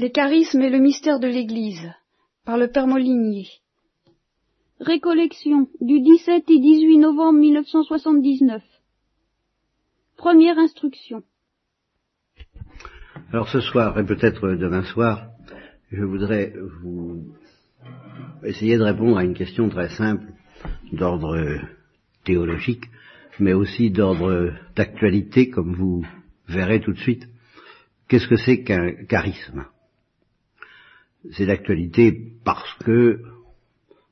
Les charismes et le mystère de l'Église, par le Père Molinier. Récollection du 17 et 18 novembre 1979. Première instruction. Alors ce soir, et peut-être demain soir, je voudrais vous essayer de répondre à une question très simple d'ordre théologique, mais aussi d'ordre d'actualité, comme vous verrez tout de suite. Qu'est-ce que c'est qu'un charisme? C'est d'actualité parce que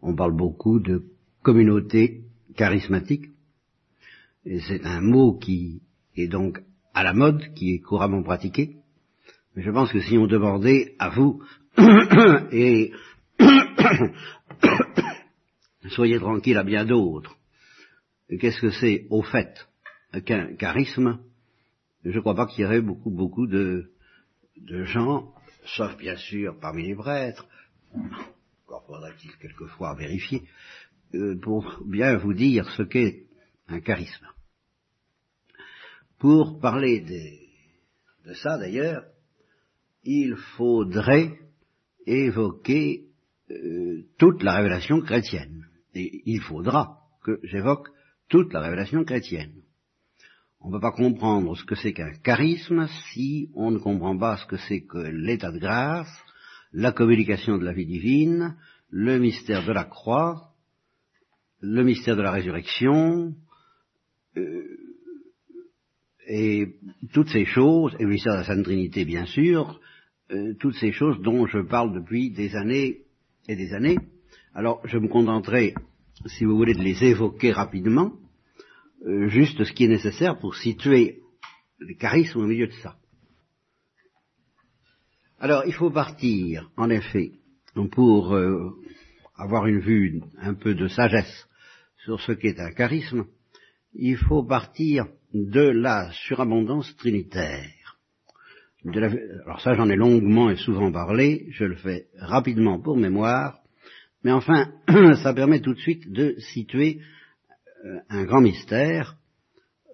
on parle beaucoup de communauté charismatique, c'est un mot qui est donc à la mode, qui est couramment pratiqué. Mais je pense que si on demandait à vous, et soyez tranquille à bien d'autres, qu'est-ce que c'est au fait qu'un charisme? Je ne crois pas qu'il y aurait beaucoup, beaucoup de gens, sauf bien sûr parmi les prêtres, encore faudra-t-il quelquefois vérifier, euh, pour bien vous dire ce qu'est un charisme. Pour parler de, ça d'ailleurs, il faudrait évoquer euh, toute la révélation chrétienne. Et il faudra que j'évoque toute la révélation chrétienne. On ne peut pas comprendre ce que c'est qu'un charisme si on ne comprend pas ce que c'est que l'état de grâce, la communication de la vie divine, le mystère de la croix, le mystère de la résurrection, euh, et toutes ces choses, et le mystère de la Sainte Trinité bien sûr, euh, toutes ces choses dont je parle depuis des années et des années. Alors je me contenterai, si vous voulez, de les évoquer rapidement, euh, juste ce qui est nécessaire pour situer les charismes au milieu de ça. Alors il faut partir, en effet, pour euh, avoir une vue un peu de sagesse sur ce qu'est un charisme, il faut partir de la surabondance trinitaire. alors ça j'en ai longuement et souvent parlé, je le fais rapidement pour mémoire, mais enfin ça permet tout de suite de situer un grand mystère,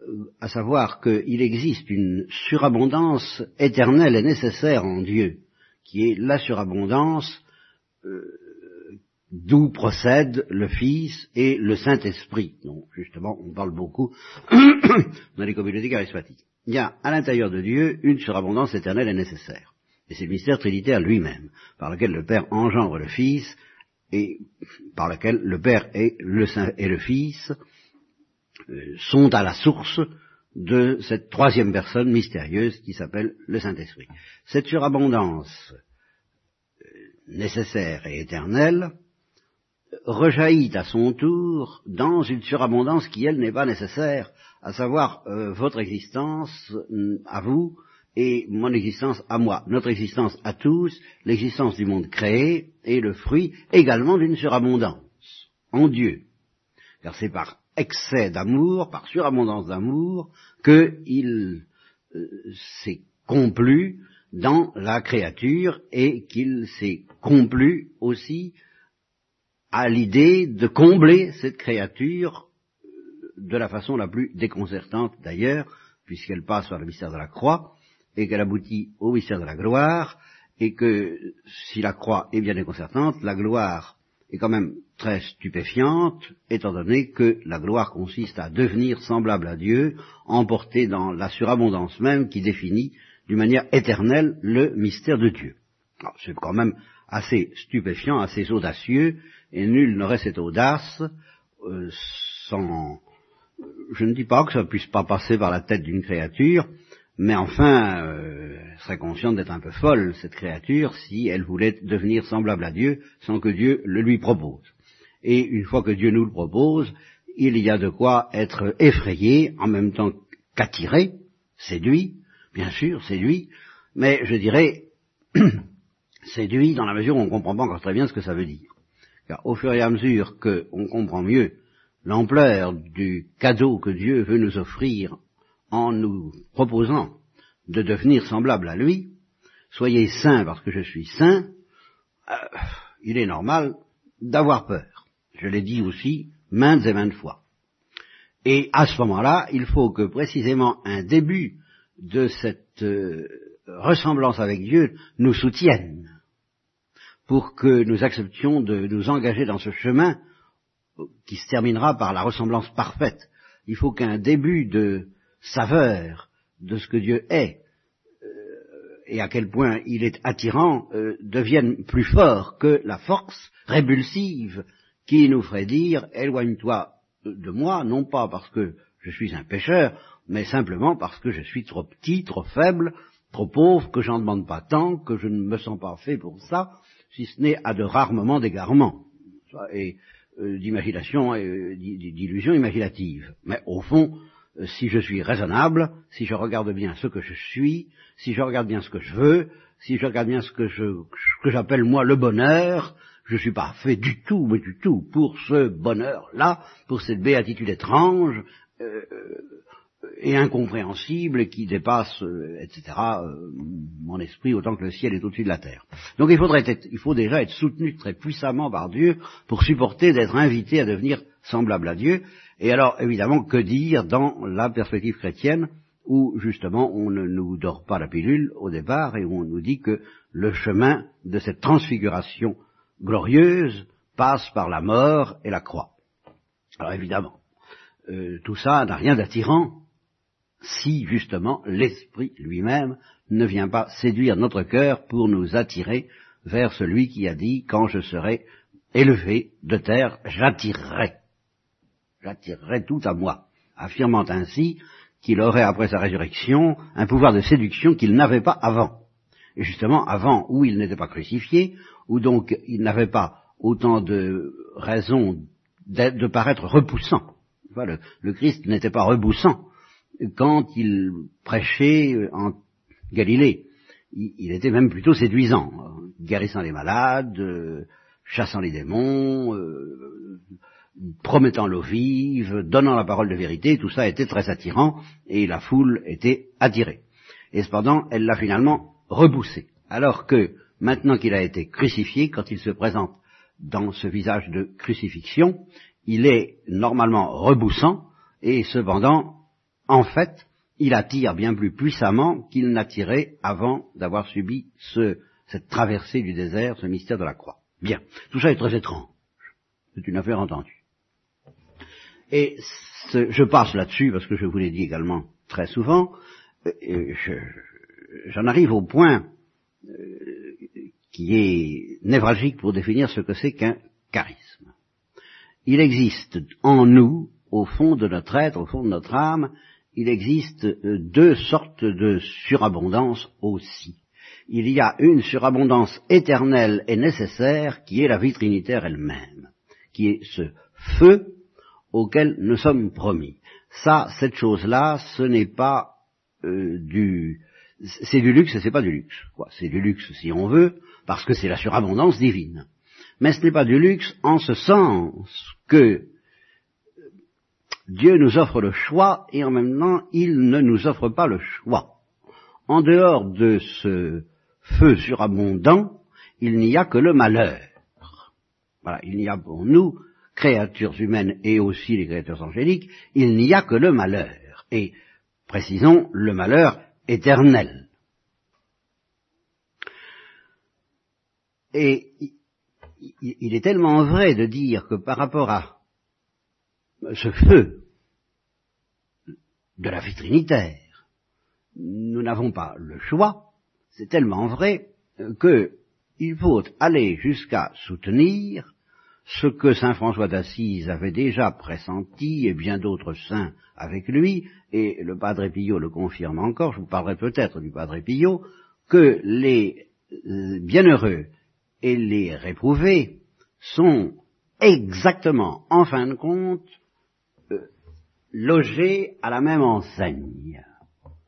euh, à savoir qu'il existe une surabondance éternelle et nécessaire en Dieu, qui est la surabondance euh, d'où procèdent le Fils et le Saint-Esprit. Donc justement, on parle beaucoup dans les communautés charismatiques. Il y a à l'intérieur de Dieu une surabondance éternelle et nécessaire. Et c'est le mystère trinitaire lui-même, par lequel le Père engendre le Fils et par lequel le Père et le, Saint le Fils euh, sont à la source de cette troisième personne mystérieuse qui s'appelle le Saint-Esprit. Cette surabondance euh, nécessaire et éternelle rejaillit à son tour dans une surabondance qui, elle, n'est pas nécessaire, à savoir euh, votre existence à vous et mon existence à moi, notre existence à tous, l'existence du monde créé est le fruit également d'une surabondance en Dieu. Car c'est par excès d'amour, par surabondance d'amour, qu'il euh, s'est complu dans la créature et qu'il s'est complu aussi à l'idée de combler cette créature euh, de la façon la plus déconcertante d'ailleurs, puisqu'elle passe par le mystère de la croix, et qu'elle aboutit au mystère de la gloire, et que si la croix est bien déconcertante, la gloire est quand même très stupéfiante, étant donné que la gloire consiste à devenir semblable à Dieu, emporté dans la surabondance même qui définit d'une manière éternelle le mystère de Dieu. C'est quand même assez stupéfiant, assez audacieux, et nul n'aurait cette audace euh, sans... Je ne dis pas que ça ne puisse pas passer par la tête d'une créature, mais enfin, euh, serait consciente d'être un peu folle, cette créature, si elle voulait devenir semblable à Dieu sans que Dieu le lui propose. Et une fois que Dieu nous le propose, il y a de quoi être effrayé, en même temps qu'attiré, séduit, bien sûr, séduit, mais je dirais séduit dans la mesure où on ne comprend pas encore très bien ce que ça veut dire. Car au fur et à mesure qu'on comprend mieux l'ampleur du cadeau que Dieu veut nous offrir en nous proposant de devenir semblable à lui, soyez saints parce que je suis saint, euh, il est normal d'avoir peur. Je l'ai dit aussi maintes et maintes fois. Et à ce moment-là, il faut que précisément un début de cette euh, ressemblance avec Dieu nous soutienne, pour que nous acceptions de nous engager dans ce chemin qui se terminera par la ressemblance parfaite. Il faut qu'un début de saveur de ce que Dieu est euh, et à quel point il est attirant euh, devienne plus fort que la force rébulsive qui nous ferait dire éloigne-toi de moi, non pas parce que je suis un pécheur, mais simplement parce que je suis trop petit, trop faible, trop pauvre, que j'en demande pas tant, que je ne me sens pas fait pour ça, si ce n'est à de rares moments d'égarement et euh, d'imagination et euh, d'illusion imaginative. Mais au fond, si je suis raisonnable, si je regarde bien ce que je suis, si je regarde bien ce que je veux, si je regarde bien ce que je que j'appelle moi le bonheur, je suis pas fait du tout, mais du tout, pour ce bonheur-là, pour cette béatitude étrange, euh, et incompréhensible qui dépasse, euh, etc., euh, mon esprit autant que le ciel est au-dessus de la terre. Donc il, faudrait être, il faut déjà être soutenu très puissamment par Dieu pour supporter d'être invité à devenir semblable à Dieu. Et alors, évidemment, que dire dans la perspective chrétienne où, justement, on ne nous dort pas la pilule au départ et où on nous dit que le chemin de cette transfiguration glorieuse passe par la mort et la croix. Alors évidemment, euh, tout ça n'a rien d'attirant si justement l'Esprit lui-même ne vient pas séduire notre cœur pour nous attirer vers celui qui a dit quand je serai élevé de terre, j'attirerai. J'attirerai tout à moi, affirmant ainsi qu'il aurait après sa résurrection un pouvoir de séduction qu'il n'avait pas avant. Et justement, avant, où il n'était pas crucifié, où donc il n'avait pas autant de raisons de paraître repoussant. Le, Christ n'était pas repoussant quand il prêchait en Galilée. Il, était même plutôt séduisant, guérissant les malades, euh, chassant les démons, euh, promettant l'eau vive, donnant la parole de vérité, tout ça était très attirant, et la foule était attirée. Et cependant, elle l'a finalement repoussé. Alors que, maintenant qu'il a été crucifié, quand il se présente dans ce visage de crucifixion, il est normalement repoussant, et cependant en fait, il attire bien plus puissamment qu'il n'attirait avant d'avoir subi cette traversée du désert, ce mystère de la croix. Bien, tout ça est très étrange. C'est une affaire entendue. Et je passe là-dessus parce que je vous l'ai dit également très souvent. J'en arrive au point euh, qui est névralgique pour définir ce que c'est qu'un charisme. Il existe en nous, au fond de notre être, au fond de notre âme, il existe euh, deux sortes de surabondance aussi. Il y a une surabondance éternelle et nécessaire qui est la vie trinitaire elle-même, qui est ce feu auquel nous sommes promis. Ça, cette chose-là, ce n'est pas euh, du... C'est du luxe et c'est pas du luxe. C'est du luxe si on veut, parce que c'est la surabondance divine. Mais ce n'est pas du luxe en ce sens que Dieu nous offre le choix et en même temps il ne nous offre pas le choix. En dehors de ce feu surabondant, il n'y a que le malheur. Voilà, il n'y a pour nous, créatures humaines et aussi les créatures angéliques, il n'y a que le malheur. Et, précisons, le malheur éternel. Et il est tellement vrai de dire que par rapport à ce feu de la vie trinitaire. Nous n'avons pas le choix, c'est tellement vrai qu'il faut aller jusqu'à soutenir ce que saint François d'Assise avait déjà pressenti et bien d'autres saints avec lui, et le Padre Pio le confirme encore, je vous parlerai peut-être du Padre Pio, que les euh, bienheureux et les réprouvés sont exactement, en fin de compte, logés à la même enseigne,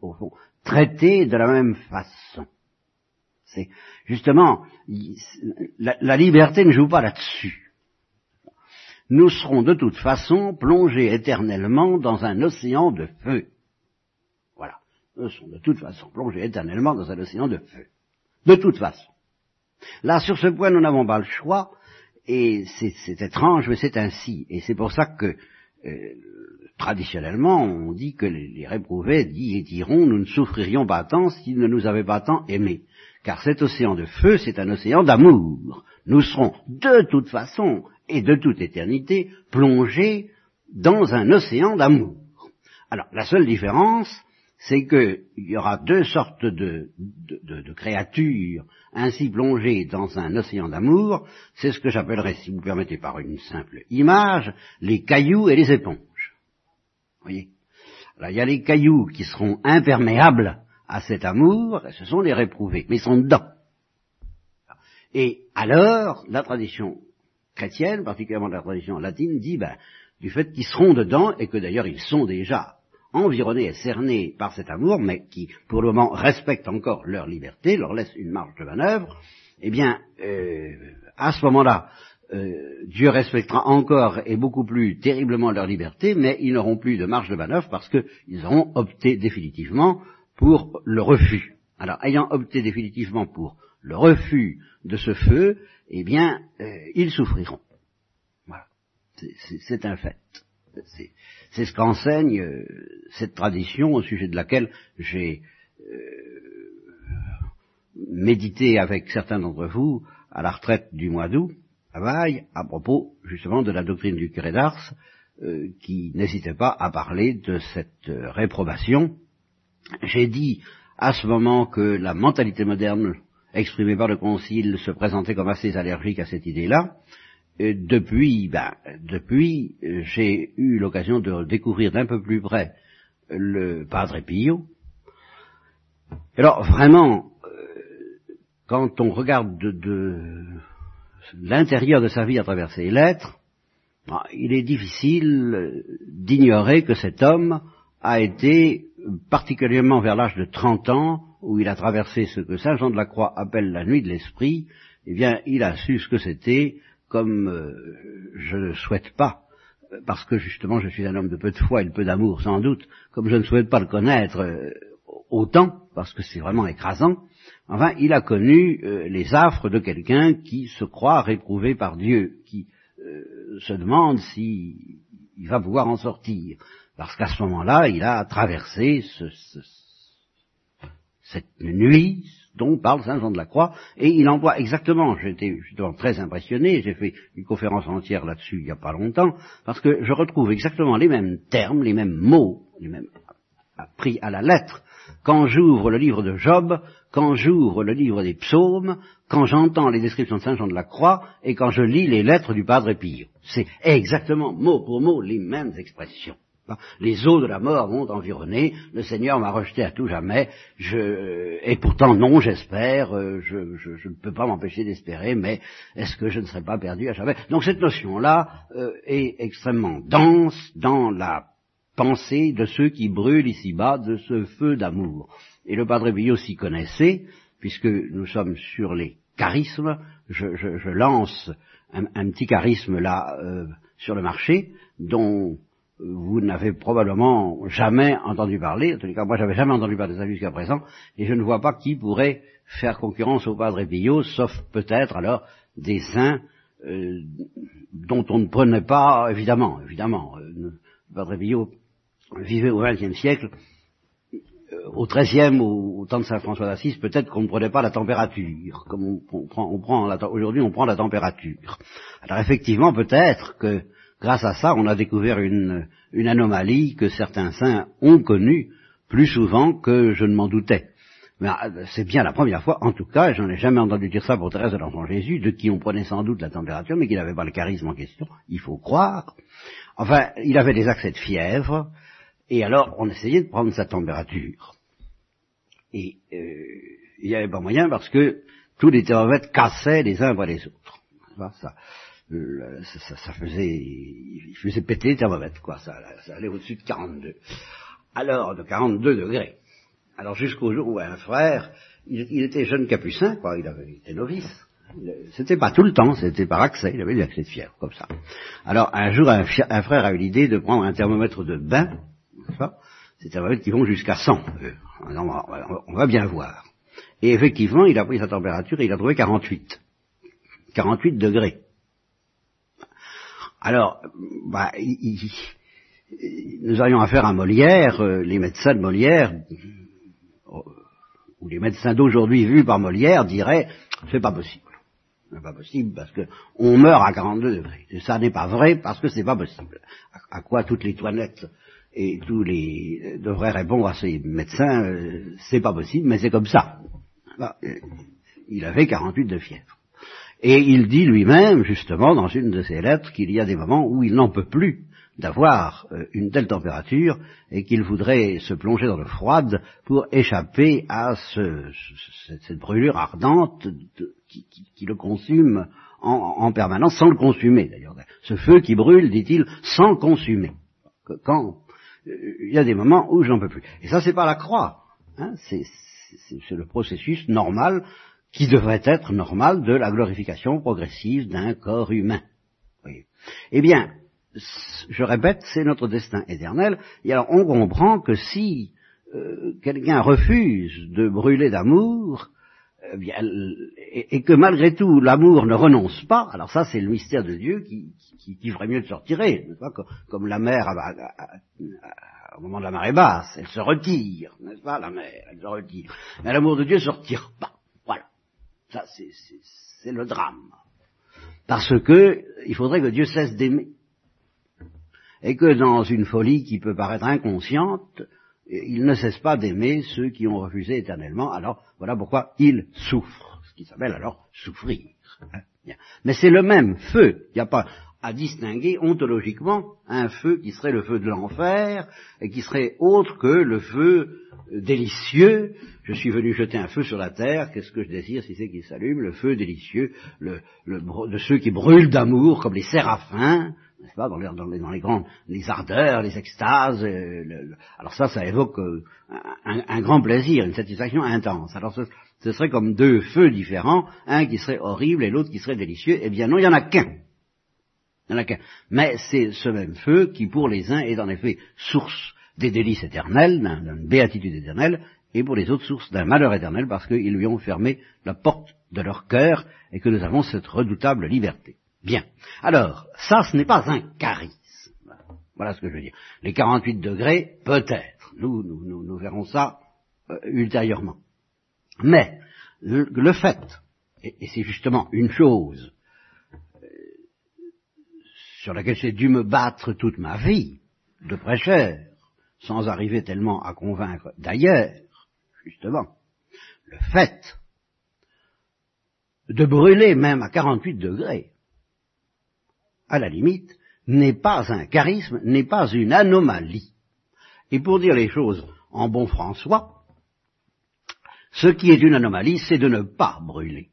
au fond, traités de la même façon. C'est justement la, liberté ne joue pas là-dessus. Nous serons de toute façon plongés éternellement dans un océan de feu. Voilà. Nous serons de toute façon plongés éternellement dans un océan de feu. De toute façon. Là, sur ce point, nous n'avons pas le choix, et c'est étrange, mais c'est ainsi. Et c'est pour ça que euh, traditionnellement, on dit que les réprouvés diront nous ne souffririons pas tant s'ils ne nous avaient pas tant aimés. Car cet océan de feu, c'est un océan d'amour. Nous serons de toute façon et de toute éternité plongés dans un océan d'amour. Alors, la seule différence, c'est qu'il y aura deux sortes de, créatures ainsi plongées dans un océan d'amour. C'est ce que j'appellerais, si vous permettez par une simple image, les cailloux et les éponges. Vous voyez? Alors, il y a les cailloux qui seront imperméables à cet amour, ce sont les réprouvés, mais ils sont dedans. Et alors, la tradition chrétienne, particulièrement la tradition latine, dit, ben, du fait qu'ils seront dedans, et que d'ailleurs ils sont déjà environnés et cernés par cet amour, mais qui, pour le moment, respectent encore leur liberté, leur laissent une marge de manœuvre, eh bien, euh, à ce moment-là, euh, Dieu respectera encore et beaucoup plus terriblement leur liberté, mais ils n'auront plus de marge de manœuvre parce qu'ils auront opté définitivement pour le refus. Alors, ayant opté définitivement pour le refus de ce feu, eh bien, euh, ils souffriront. Voilà. C'est un fait. C'est ce qu'enseigne euh, cette tradition au sujet de laquelle j'ai euh, médité avec certains d'entre vous à la retraite du mois d'août à à propos justement de la doctrine du curé d'Ars qui n'hésitait pas à parler de cette réprobation. J'ai dit à ce moment que la mentalité moderne exprimée par le Concile se présentait comme assez allergique à cette idée-là. Depuis, ben, depuis, j'ai eu l'occasion de découvrir d'un peu plus près le Padre Pio. Alors vraiment, euh, quand on regarde de, l'intérieur de sa vie à travers ses lettres, ben, il est difficile d'ignorer que cet homme a été, particulièrement vers l'âge de 30 ans, où il a traversé ce que Saint Jean de la Croix appelle la nuit de l'esprit, eh bien, il a su ce que c'était, comme euh, je ne souhaite pas, parce que justement je suis un homme de peu de foi et de peu d'amour sans doute, comme je ne souhaite pas le connaître euh, autant, parce que c'est vraiment écrasant, enfin, il a connu euh, les affres de quelqu'un qui se croit réprouvé par Dieu, qui se demande s'il va pouvoir en sortir, parce qu'à ce moment-là, il a traversé ce, ce cette nuit dont parle Saint Jean de la Croix, et il emploie exactement, j'étais justement très impressionné, j'ai fait une conférence entière là-dessus il n'y a pas longtemps, parce que je retrouve exactement les mêmes termes, les mêmes mots, les mêmes pris à la lettre, quand j'ouvre le livre de Job, quand j'ouvre le livre des psaumes, quand j'entends les descriptions de Saint Jean de la Croix, et quand je lis les lettres du Padre Pio. C'est exactement mot pour mot les mêmes expressions. Les eaux de la mort m'ont environné, le Seigneur m'a rejeté à tout jamais, et pourtant non, j'espère, euh, je, ne peux pas m'empêcher d'espérer, mais est-ce que je ne serai pas perdu à jamais? Donc cette notion-là euh, est extrêmement dense dans la pensée de ceux qui brûlent ici-bas de ce feu d'amour. Et le Padre Billot s'y connaissait, puisque nous sommes sur les charismes, je, lance un, petit charisme là euh, sur le marché, dont vous n'avez probablement jamais entendu parler, en les cas moi j'avais jamais entendu parler de ça jusqu'à présent, et je ne vois pas qui pourrait faire concurrence au Padre Pio, sauf peut-être alors des saints euh, dont on ne prenait pas, évidemment, évidemment, euh, le Padre Pio vivait au XXe siècle, euh, au XIIIe, au, au temps de Saint François d'Assise, peut-être qu'on ne prenait pas la température, comme on, prend, on prend aujourd'hui on prend la température. Alors effectivement, peut-être que Grâce à ça, on a découvert une, anomalie que certains saints ont connue plus souvent que je ne m'en doutais. Mais euh, c'est bien la première fois, en tout cas, j'en ai jamais entendu dire ça pour Thérèse de l'Enfant Jésus, de qui on prenait sans doute la température, mais qui n'avait pas le charisme en question, il faut croire. Enfin, il avait des accès de fièvre, et alors on essayait de prendre sa température. Et euh, il n'y avait pas moyen parce que tous les thermomètres cassaient les uns après les autres. Ça, ça, faisait, il faisait péter les thermomètres, quoi, ça, allait au-dessus de 42. Alors, de 42 degrés. Alors jusqu'au jour où un frère, il, était jeune capucin, quoi, il avait été novice. C'était pas tout le temps, c'était par accès, il avait des accès de fièvre, comme ça. Alors un jour, un, frère a eu l'idée de prendre un thermomètre de bain, ces thermomètres qui vont jusqu'à 100. Euh, on, va, bien voir. Et effectivement, il a pris sa température et il a trouvé 48. 48 degrés. Alors, bah, nous aurions affaire à Molière, euh, les médecins de Molière, euh, ou les médecins d'aujourd'hui vus par Molière diraient c'est pas possible. C'est pas possible parce que on meurt à 42 degrés. Et ça n'est pas vrai parce que c'est pas possible. À, quoi toutes les toilettes et tous les devraient répondre à ces médecins euh, c'est pas possible, mais c'est comme ça. Bah, il avait 48 de fièvre. Et il dit lui-même, justement, dans une de ses lettres, qu'il y a des moments où il n'en peut plus d'avoir euh, une telle température et qu'il voudrait se plonger dans le froid pour échapper à ce, ce, cette brûlure ardente de, qui, le consume en, en, permanence, sans le consumer d'ailleurs. Ce feu qui brûle, dit-il, sans consumer. Quand euh, il y a des moments où j'en peux plus. Et ça, c'est pas la croix. Hein, c'est le processus normal qui devrait être normal de la glorification progressive d'un corps humain. Eh bien, je répète, c'est notre destin éternel. Et alors on comprend que si euh, quelqu'un refuse de brûler d'amour, eh et, que malgré tout l'amour ne renonce pas, alors ça c'est le mystère de Dieu qui, qui, qui ferait mieux de se retirer, pas comme, comme, la mer à, à, à, au moment de la marée basse, elle se retire, n'est-ce pas, la mer, elle se retire. Mais l'amour de Dieu ne se retire pas. Ça c'est le drame. Parce que il faudrait que Dieu cesse d'aimer. Et que dans une folie qui peut paraître inconsciente, il ne cesse pas d'aimer ceux qui ont refusé éternellement, alors voilà pourquoi il souffre, ce qui s'appelle alors souffrir. Mais c'est le même feu, il n'y a pas à distinguer ontologiquement un feu qui serait le feu de l'enfer et qui serait autre que le feu délicieux. Je suis venu jeter un feu sur la terre, qu'est-ce que je désire si c'est qu'il s'allume Le feu délicieux, le, de ceux qui brûlent d'amour comme les séraphins, n'est-ce pas, dans les, dans, grandes, les ardeurs, les extases. Euh, le, alors ça, ça évoque euh, un, un, grand plaisir, une satisfaction intense. Alors ce, ce, serait comme deux feux différents, un qui serait horrible et l'autre qui serait délicieux. Eh bien non, il n'y en a qu'un. Il n'y en a qu'un. Mais c'est ce même feu qui, pour les uns, est en effet source des délices éternels, d'une béatitude éternelle, et pour les autres source d'un malheur éternel parce qu'ils lui ont fermé la porte de leur cœur et que nous avons cette redoutable liberté. Bien. Alors, ça, ce n'est pas un charisme. Voilà ce que je veux dire. Les 48 degrés, peut-être. Nous, nous, nous, nous, verrons ça euh, ultérieurement. Mais, le, fait, et, c'est justement une chose sur laquelle j'ai dû me battre toute ma vie, de prêcheur, sans arriver tellement à convaincre d'ailleurs, justement, le fait de brûler même à 48 degrés, à la limite, n'est pas un charisme, n'est pas une anomalie. Et pour dire les choses en bon François, ce qui est une anomalie, c'est de ne pas brûler.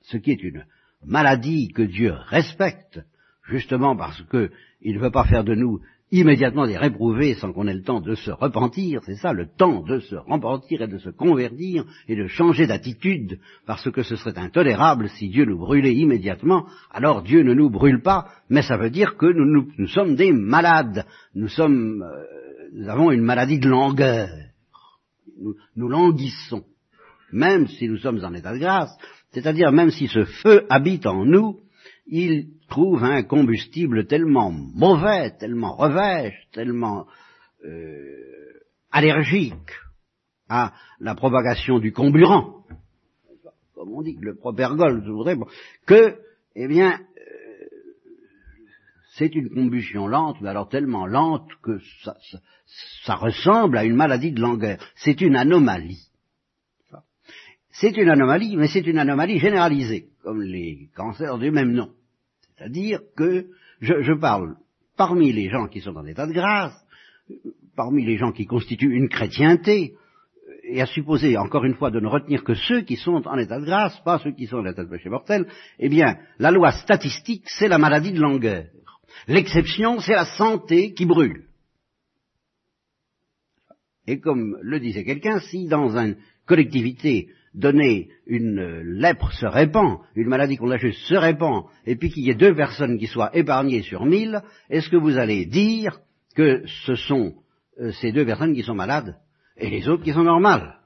Ce qui est une maladie que Dieu respecte, justement parce qu'il ne veut pas faire de nous immédiatement des réprouvés sans qu'on ait le temps de se repentir, c'est ça, le temps de se repentir et de se convertir et de changer d'attitude, parce que ce serait intolérable si Dieu nous brûlait immédiatement, alors Dieu ne nous brûle pas, mais ça veut dire que nous, sommes des malades, nous sommes, euh, nous avons une maladie de langueur, nous, nous languissons, même si nous sommes en état de grâce, c'est-à-dire même si ce feu habite en nous, il trouve un combustible tellement mauvais, tellement revêche, tellement euh, allergique à la propagation du comburant, comme on dit, le propergol, je que, eh bien, euh, c'est une combustion lente, mais alors tellement lente que ça, ça, ça ressemble à une maladie de langueur. C'est une anomalie. C'est une anomalie, mais c'est une anomalie généralisée, comme les cancers du même nom. C'est-à-dire que je, parle parmi les gens qui sont en état de grâce, parmi les gens qui constituent une chrétienté, et à supposer, encore une fois, de ne retenir que ceux qui sont en état de grâce, pas ceux qui sont en état de péché mortel, eh bien, la loi statistique, c'est la maladie de langueur. L'exception, c'est la santé qui brûle. Et comme le disait quelqu'un, si dans une collectivité donner une lèpre se répand, une maladie contagieuse se répand, et puis qu'il y ait deux personnes qui soient épargnées sur mille, est-ce que vous allez dire que ce sont euh, ces deux personnes qui sont malades et les autres qui sont normales?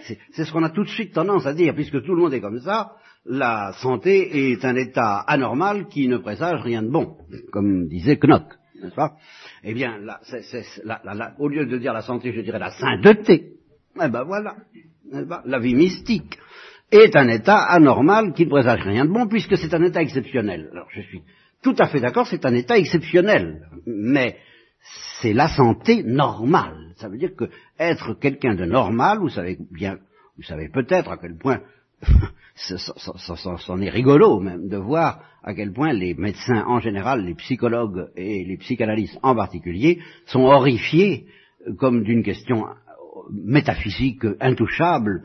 C'est ce qu'on a tout de suite tendance à dire, puisque tout le monde est comme ça, la santé est un état anormal qui ne présage rien de bon, comme disait Knock. N'est-ce pas? Eh bien, au lieu de dire la santé, je dirais la sainteté. Eh ben voilà, pas? La vie mystique est un état anormal qui ne présage rien de bon puisque c'est un état exceptionnel. Alors je suis tout à fait d'accord, c'est un état exceptionnel, mais c'est la santé normale. Ça veut dire que être quelqu'un de normal, vous savez bien, vous savez peut-être à quel point c'en est rigolo même de voir à quel point les médecins en général, les psychologues et les psychanalystes en particulier sont horrifiés euh, comme d'une question euh, métaphysique intouchable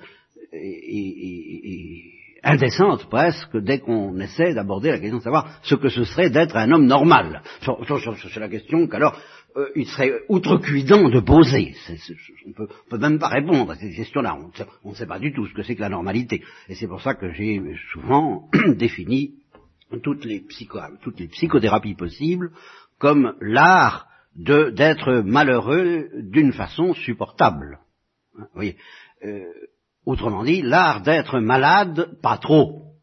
et, indécente presque dès qu'on essaie d'aborder la question de savoir ce que ce serait d'être un homme normal. C'est la question qu'alors euh, il serait outrecuidant de poser. On on peut même pas répondre à ces questions-là. On ne sait- ne pas du tout ce que c'est que la normalité. Et c'est pour ça que j'ai souvent défini toutes les, psychothérapies possibles comme l'art d'être malheureux d'une façon supportable. Hein, Vous voyez, euh, autrement dit, l'art d'être malade, pas trop.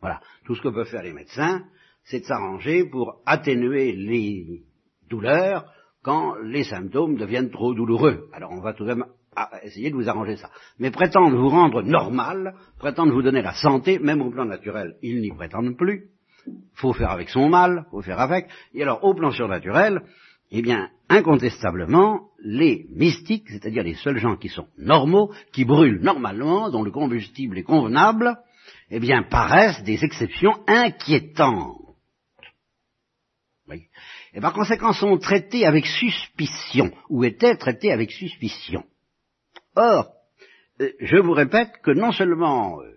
Voilà. Tout ce que peuvent faire les médecins, c'est de s'arranger pour atténuer les douleurs quand les symptômes deviennent trop douloureux. Alors on va tout de même essayer de vous arranger ça. Mais prétendre vous rendre normal, prétendre vous donner la santé, même au plan naturel, ils n'y prétendent plus. Faut faire avec son mal, faut faire avec. Et alors au plan surnaturel, eh bien, incontestablement, les mystiques, c'est-à-dire les seuls gens qui sont normaux, qui brûlent normalement, dont le combustible est convenable, eh bien, paraissent des exceptions inquiétantes. Et par conséquent sont traités avec suspicion, ou étaient traités avec suspicion. Or, euh, je vous répète que non seulement euh,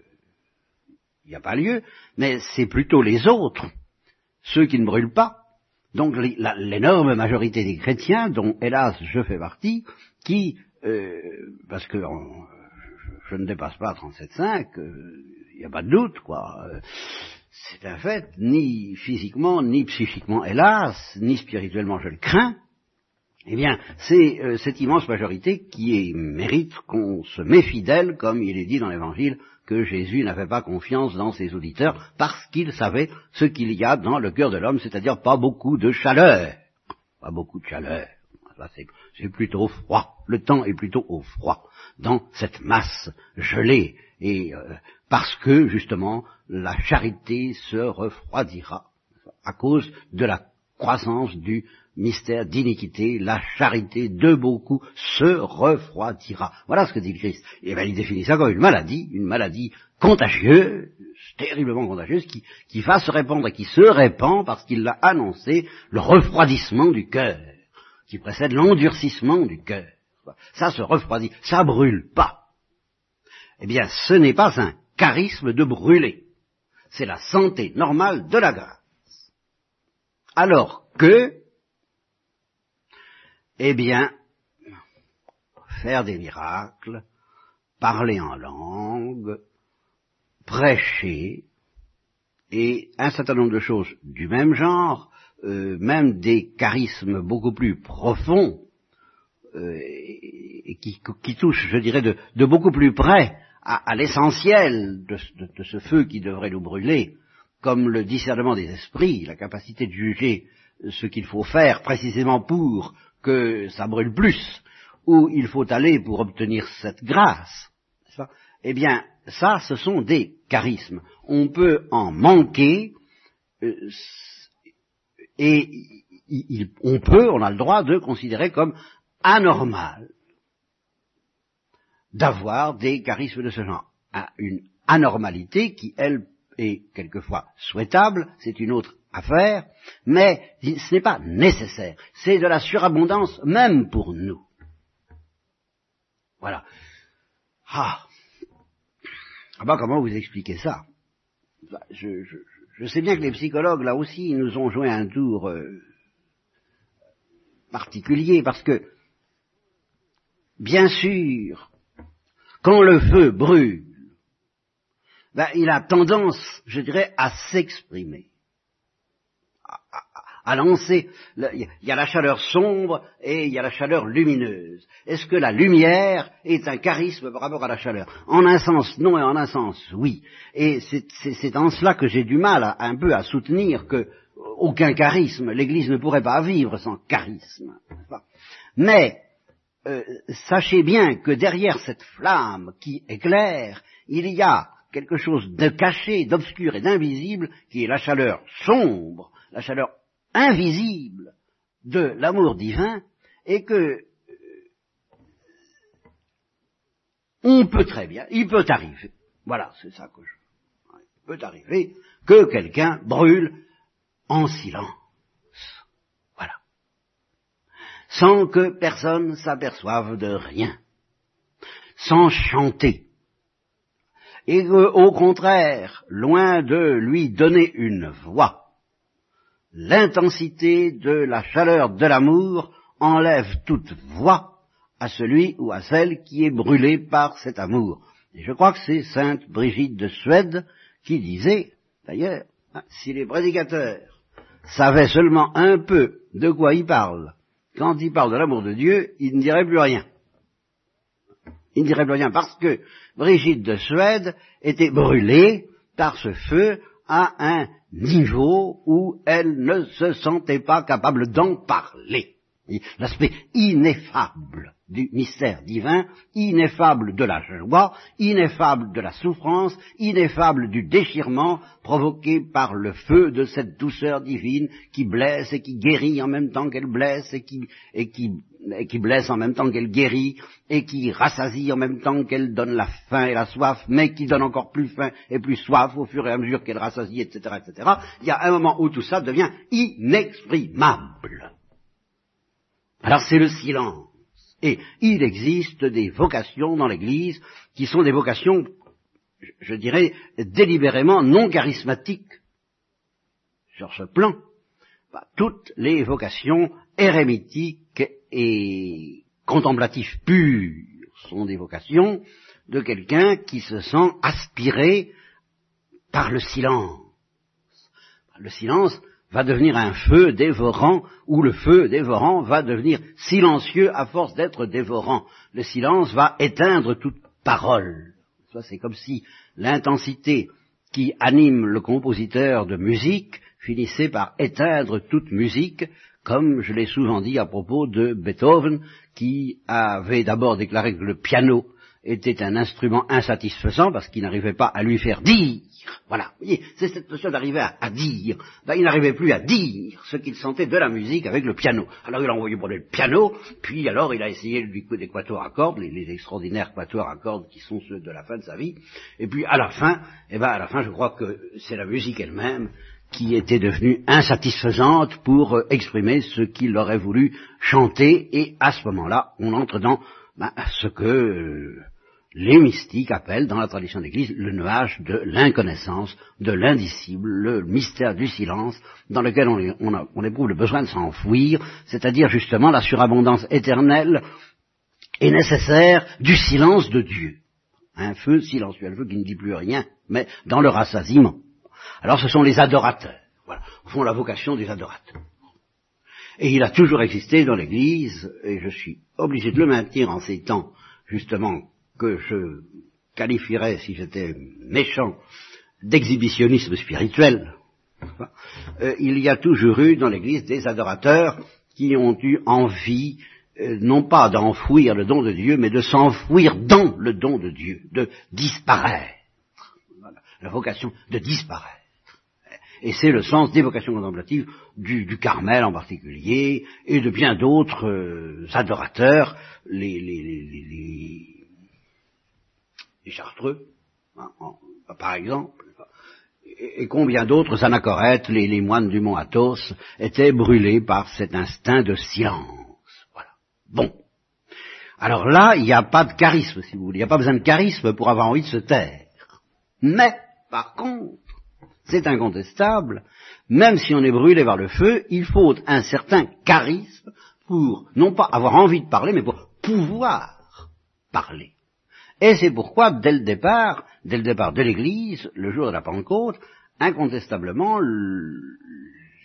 il n'y a pas lieu, mais c'est plutôt les autres, ceux qui ne brûlent pas, donc l'énorme majorité des chrétiens, dont hélas je fais partie, qui, euh, parce que je ne dépasse pas 37,5, euh, il n'y a pas de doute, quoi. euh, c'est un fait, ni physiquement, ni psychiquement, hélas, ni spirituellement, je le crains. Eh bien, c'est euh, cette immense majorité qui mérite qu'on se méfie d'elle, comme il est dit dans l'Évangile, que Jésus n'avait pas confiance dans ses auditeurs, parce qu'il savait ce qu'il y a dans le cœur de l'homme, c'est-à-dire pas beaucoup de chaleur. Pas beaucoup de chaleur. C'est plutôt froid. Le temps est plutôt au froid dans cette masse gelée. Et euh, parce que, justement, la charité se refroidira à cause de la croissance du mystère d'iniquité, la charité de beaucoup se refroidira. Voilà ce que dit le Christ. Et bien il définit ça comme une maladie, une maladie contagieuse, terriblement contagieuse, qui, qui va se répandre et qui se répand parce qu'il l'a annoncé, le refroidissement du cœur, qui précède l'endurcissement du cœur. Ça se refroidit, ça brûle pas. Eh bien, ce n'est pas un charisme de brûler. C'est la santé normale de la grâce. Alors que, eh bien, faire des miracles, parler en langue, prêcher, et un certain nombre de choses du même genre, euh, même des charismes beaucoup plus profonds, euh, et qui, touchent, je dirais, de, beaucoup plus près à, l'essentiel de ce feu qui devrait nous brûler, comme le discernement des esprits, la capacité de juger ce qu'il faut faire précisément pour que ça brûle plus, où il faut aller pour obtenir cette grâce. Eh bien, ça, ce sont des charismes. On peut en manquer, euh, et on peut, on a le droit de considérer comme anormal d'avoir des charismes de ce genre. Une anormalité qui, elle, est quelquefois souhaitable, c'est une autre affaire, mais ce n'est pas nécessaire. C'est de la surabondance même pour nous. Voilà. Ah. Ah bah comment vous expliquer ça? Bah, je, je, sais bien que les psychologues, là aussi, nous ont joué un tour euh, particulier, parce que, bien sûr, quand le feu brûle, ben, il a tendance, je dirais, à s'exprimer, à, à- lancer. Il y a la chaleur sombre et il y a la chaleur lumineuse. Est-ce que la lumière est un charisme par rapport à la chaleur? En un sens, non, et en un sens, oui. Et c'est en cela que j'ai du mal à- un peu à soutenir que aucun charisme. L'Église ne pourrait pas vivre sans charisme. Mais euh, sachez bien que derrière cette flamme qui éclaire, il y a quelque chose de caché, d'obscur et d'invisible, qui est la chaleur sombre, la chaleur invisible de l'amour divin, et que euh, on peut très bien, il peut arriver, voilà, c'est ça que je, il peut arriver que quelqu'un brûle en silence. Voilà. Sans que personne s'aperçoive de rien. Sans chanter. Et au contraire, loin de lui donner une voix, l'intensité de la chaleur de l'amour enlève toute voix à celui ou à celle qui est brûlé par cet amour. Et je crois que c'est sainte Brigitte de Suède qui disait, d'ailleurs, hein, si les prédicateurs savait seulement un peu de quoi il parle, quand il parle de l'amour de Dieu, il ne dirait plus rien. Il ne dirait plus rien parce que Brigitte de Suède était brûlée par ce feu à un niveau où elle ne se sentait pas capable d'en parler. L'aspect ineffable du mystère divin, ineffable de la joie, ineffable de la souffrance, ineffable du déchirement provoqué par le feu de cette douceur divine qui blesse et qui guérit en même temps qu'elle blesse et qui, et et qui blesse en même temps qu'elle guérit et qui rassasie en même temps qu'elle donne la faim et la soif, mais qui donne encore plus faim et plus soif au fur et à mesure qu'elle rassasie, etc., etc. Il y a un moment où tout ça devient inexprimable. Alors c'est le silence. Et il existe des vocations dans l'Église qui sont des vocations, je dirais, délibérément non charismatiques. Sur ce plan, bah, toutes les vocations érémitiques et contemplatives pures sont des vocations de quelqu'un qui se sent aspiré par le silence. Le silence, va devenir un feu dévorant, ou le feu dévorant va devenir silencieux à force d'être dévorant. Le silence va éteindre toute parole. C'est comme si l'intensité qui anime le compositeur de musique finissait par éteindre toute musique, comme je l'ai souvent dit à propos de Beethoven, qui avait d'abord déclaré que le piano était un instrument insatisfaisant parce qu'il n'arrivait pas à lui faire dire. Voilà, vous voyez, c'est cette notion d'arriver à, dire. Ben, il n'arrivait plus à dire ce qu'il sentait de la musique avec le piano. Alors il a envoyé pour le piano, puis alors il a essayé du coup des quatuors à cordes, les, extraordinaires quatuors à cordes qui sont ceux de la fin de sa vie. Et puis à la fin, eh ben à la fin, je crois que c'est la musique elle-même qui était devenue insatisfaisante pour euh, exprimer ce qu'il aurait voulu chanter. Et à ce moment-là, on entre dans ben, ce que euh, les mystiques appellent dans la tradition d'Église le nuage de l'inconnaissance, de l'indicible, le mystère du silence, dans lequel on, éprouve le besoin de s'enfouir, c'est-à-dire justement la surabondance éternelle et nécessaire du silence de Dieu. Un feu silencieux, un feu qui ne dit plus rien, mais dans le rassasiement. Alors ce sont les adorateurs, voilà, au fond la vocation des adorateurs. Et il a toujours existé dans l'Église, et je suis obligé de le maintenir en ces temps, justement, que je qualifierais, si j'étais méchant, d'exhibitionnisme spirituel, euh, il y a toujours eu dans l'Église des adorateurs qui ont eu envie, euh, non pas d'enfouir le don de Dieu, mais de s'enfouir dans le don de Dieu, de disparaître. La vocation de disparaître. Et c'est le sens des vocations contemplatives du, Carmel en particulier, et de bien d'autres euh, adorateurs, les, les les Chartreux, hein, par exemple, et, combien d'autres anachorètes, les, les, moines du mont Athos, étaient brûlés par cet instinct de silence. Voilà. Bon. Alors là, il n'y a pas de charisme, si vous voulez. Il n'y a pas besoin de charisme pour avoir envie de se taire. Mais, par contre, c'est incontestable, même si on est brûlé par le feu, il faut un certain charisme pour, non pas avoir envie de parler, mais pour pouvoir parler. Et c'est pourquoi, dès le départ, dès le départ de l'Église, le jour de la Pentecôte, incontestablement,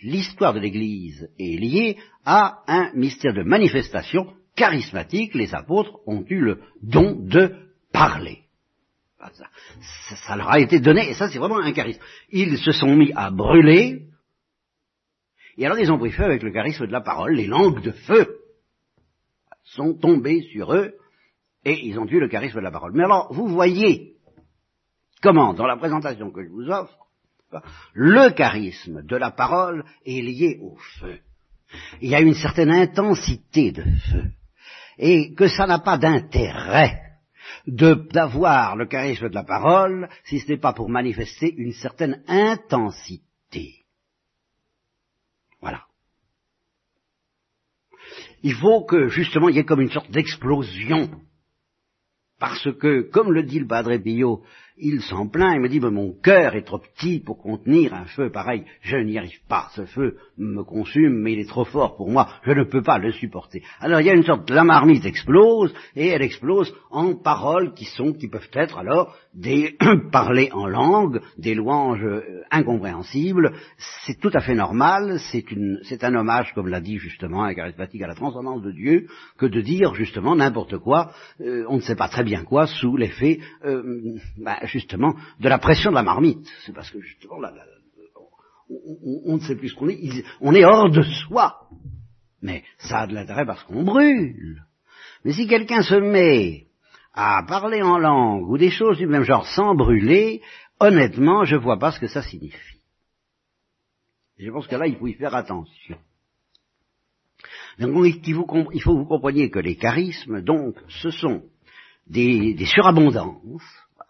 l'histoire de l'Église est liée à un mystère de manifestation charismatique. Les apôtres ont eu le don de parler. Ça, leur a été donné, et ça c'est vraiment un charisme. Ils se sont mis à brûler Et alors ils ont pris feu avec le charisme de la parole, les langues de feu sont tombées sur eux, et ils ont eu le charisme de la parole. Mais alors, vous voyez comment, dans la présentation que je vous offre, le charisme de la parole est lié au feu. Il y a une certaine intensité de feu. Et que ça n'a pas d'intérêt d'avoir le charisme de la parole si ce n'est pas pour manifester une certaine intensité. Voilà. Il faut que justement il y ait comme une sorte d'explosion. Parce que, comme le dit le Padre Pio, il s'en plaint, il me dit, mais mon cœur est trop petit pour contenir un feu pareil, je n'y arrive pas, ce feu me consume, mais il est trop fort pour moi, je ne peux pas le supporter. Alors il y a une sorte, la marmite explose, et elle explose en paroles qui sont, qui peuvent être alors des parler en langue, des louanges euh, incompréhensibles, c'est tout à fait normal, c'est un hommage, comme l'a dit justement un charismatique à la transcendance de Dieu, que de dire justement n'importe quoi, euh, on ne sait pas très bien quoi, sous l'effet, euh, bah, justement de la pression de la marmite. C'est parce que justement, on, ne sait plus ce qu'on est. On est hors de soi. Mais ça a de l'intérêt parce qu'on brûle. Mais si quelqu'un se met à parler en langue ou des choses du même genre sans brûler, honnêtement, je ne vois pas ce que ça signifie. je pense que là, il faut y faire attention. Donc, il faut que vous compreniez que les charismes, donc, ce sont des surabondances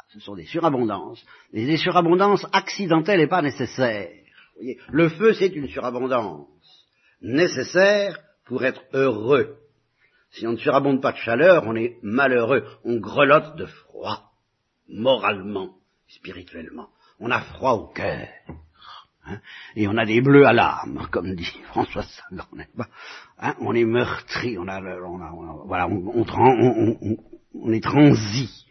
ce sont des surabondances, des surabondances accidentelles et pas nécessaires. le feu, c'est une surabondance nécessaire pour être heureux. Si on ne surabonde pas de chaleur, on est malheureux, on grelotte de froid, moralement, spirituellement. On a froid au cœur. Hein, et on a des bleus à l'âme, comme dit François Sagan, hein, On est meurtri, on a, on voilà, on, on est transi,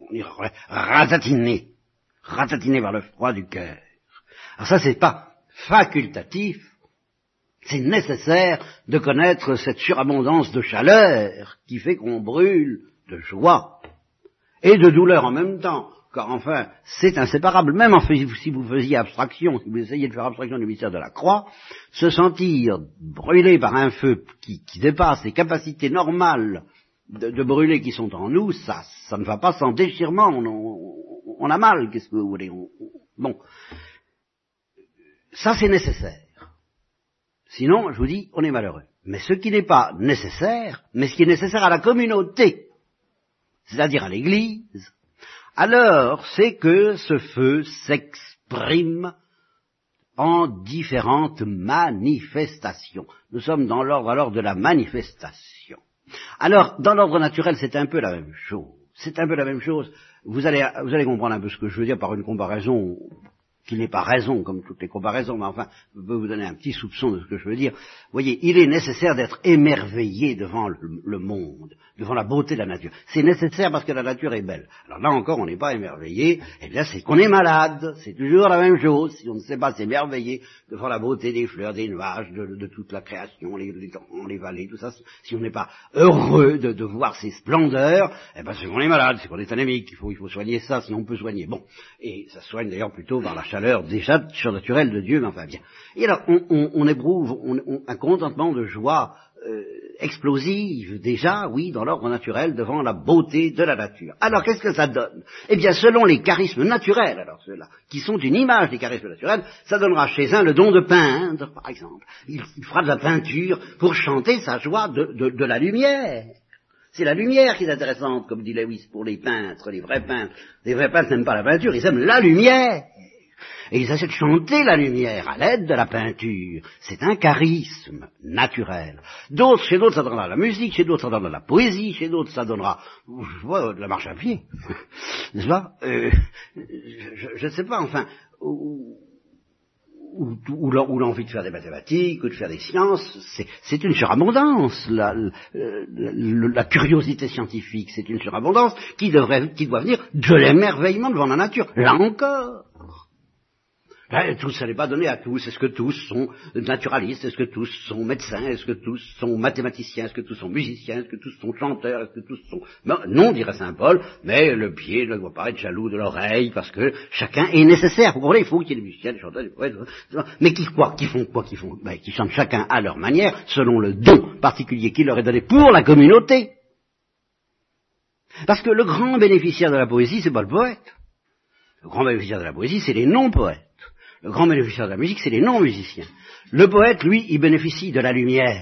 on est ratatiné, ratatiné par le froid du cœur. Alors ça, c'est pas facultatif, c'est nécessaire de connaître cette surabondance de chaleur qui fait qu'on brûle de joie et de douleur en même temps. Car enfin, c'est inséparable. Même si vous faisiez abstraction, si vous essayez de faire abstraction du mystère de la croix, se sentir brûlé par un feu qui, dépasse les capacités normales de, brûler qui sont en nous, ça, ça ne va pas sans déchirement, on, a mal, qu'est-ce que vous voulez? Bon, ça c'est nécessaire. Sinon, je vous dis, on est malheureux. Mais ce qui n'est pas nécessaire, mais ce qui est nécessaire à la communauté, c'est-à-dire à l'Église, alors c'est que ce feu s'exprime en différentes manifestations. Nous sommes dans l'ordre alors de la manifestation. Alors, dans l'ordre naturel, c'est un peu la même chose. C'est un peu la même chose. Vous allez, vous allez comprendre un peu ce que je veux dire par une comparaison qui n'est pas raison comme toutes les comparaisons, mais enfin, je peux vous donner un petit soupçon de ce que je veux dire. Vous voyez, il est nécessaire d'être émerveillé devant le, monde, devant la beauté de la nature. C'est nécessaire parce que la nature est belle. Alors là encore, on n'est pas émerveillé, eh bien c'est qu'on est malade, c'est toujours la même chose. Si on ne sait pas s'émerveiller devant la beauté des fleurs, des nuages, de, toute la création, les, les, vallées, tout ça, si on n'est pas heureux de, voir ces splendeurs, eh bien c'est qu'on est malade, c'est qu'on est anémique, il faut, il faut soigner ça, sinon on peut soigner. Bon, et ça soigne d'ailleurs plutôt par la chaleur déjà surnaturelle de Dieu, mais enfin bien. Et alors, on, éprouve un contentement de joie euh, explosive déjà, oui, dans l'ordre naturel, devant la beauté de la nature. Alors, qu'est-ce que ça donne? Eh bien, selon les charismes naturels, alors ceux-là, qui sont une image des charismes naturels, ça donnera chez un le don de peindre, par exemple. Il, fera de la peinture pour chanter sa joie de la lumière. C'est la lumière qui est intéressante, comme dit Lewis, pour les peintres, les vrais peintres. Les vrais peintres n'aiment pas la peinture, ils aiment la lumière. Et ils essaient de chanter la lumière à l'aide de la peinture. C'est un charisme naturel. D'autres, chez d'autres, ça donnera la musique, chez d'autres, ça donnera la poésie, chez d'autres, ça donnera, de la marche à pied. N'est-ce pas? Euh, Je ne sais pas, enfin, ou, l'envie de faire des mathématiques ou de faire des sciences, c'est une surabondance. La, la, curiosité scientifique, c'est une surabondance qui, devrait, qui doit venir de l'émerveillement devant la nature. Là encore. Ben, tout ça n'est pas donné à tous. Est-ce que tous sont naturalistes? Est-ce que tous sont médecins? Est-ce que tous sont mathématiciens? Est-ce que tous sont musiciens? Est-ce que tous sont chanteurs? Est-ce que tous sont... Non, dirait Saint Paul, mais le pied ne doit pas être jaloux de l'oreille, parce que chacun est nécessaire. Vous comprenez? Il faut qu'il y ait des musiciens, des chanteurs, des poètes, mais qui Qui font quoi Qui font? Ben, Qui chantent chacun à leur manière, selon le don particulier qui leur est donné pour la communauté. Parce que le grand bénéficiaire de la poésie, c'est pas le poète. Le grand bénéficiaire de la poésie, c'est les non-poètes. Le grand bénéficiaire de la musique, c'est les non-musiciens. Le poète, lui, il bénéficie de la lumière.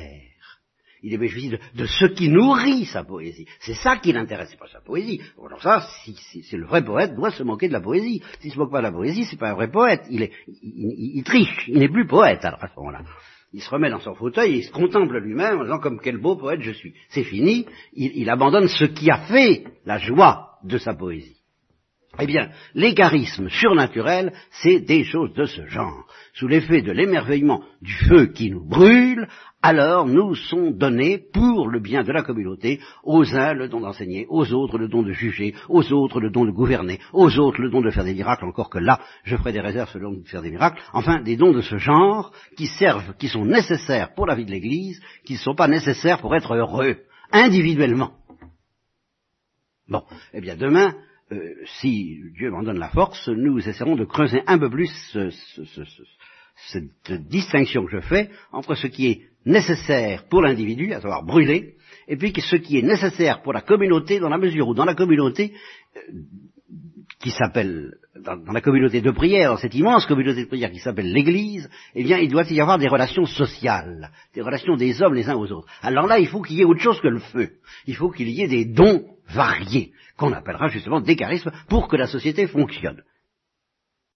Il bénéficie de, ce qui nourrit sa poésie. C'est ça qui l'intéresse, c'est pas sa poésie. Alors ça, si, si, le vrai poète doit se moquer de la poésie. S'il se moque pas de la poésie, c'est pas un vrai poète. Il, triche. Il n'est plus poète alors à ce moment-là. Il se remet dans son fauteuil, il se contemple lui-même en disant comme quel beau poète je suis. C'est fini. Il abandonne ce qui a fait la joie de sa poésie. Eh bien, les charismes surnaturels, c'est des choses de ce genre. Sous l'effet de l'émerveillement du feu qui nous brûle, alors nous sont donnés pour le bien de la communauté, aux uns le don d'enseigner, aux autres le don de juger, aux autres le don de gouverner, aux autres le don de faire des miracles, encore que là, je ferai des réserves sur le don de faire des miracles, enfin des dons de ce genre qui servent, qui sont nécessaires pour la vie de l'Église, qui ne sont pas nécessaires pour être heureux, individuellement. Bon, eh bien demain, euh, si Dieu m'en donne la force, nous essaierons de creuser un peu plus ce, ce, ce, cette distinction que je fais entre ce qui est nécessaire pour l'individu, à savoir brûler, et puis ce qui est nécessaire pour la communauté, dans la mesure où dans la communauté, euh, qui s'appelle, dans, la communauté de prière, dans cette immense communauté de prière qui s'appelle l'Église, eh bien, il doit y avoir des relations sociales, des relations des hommes les uns aux autres. Alors là, il faut qu'il y ait autre chose que le feu. Il faut qu'il y ait des dons variés, qu'on appellera justement des charismes, pour que la société fonctionne.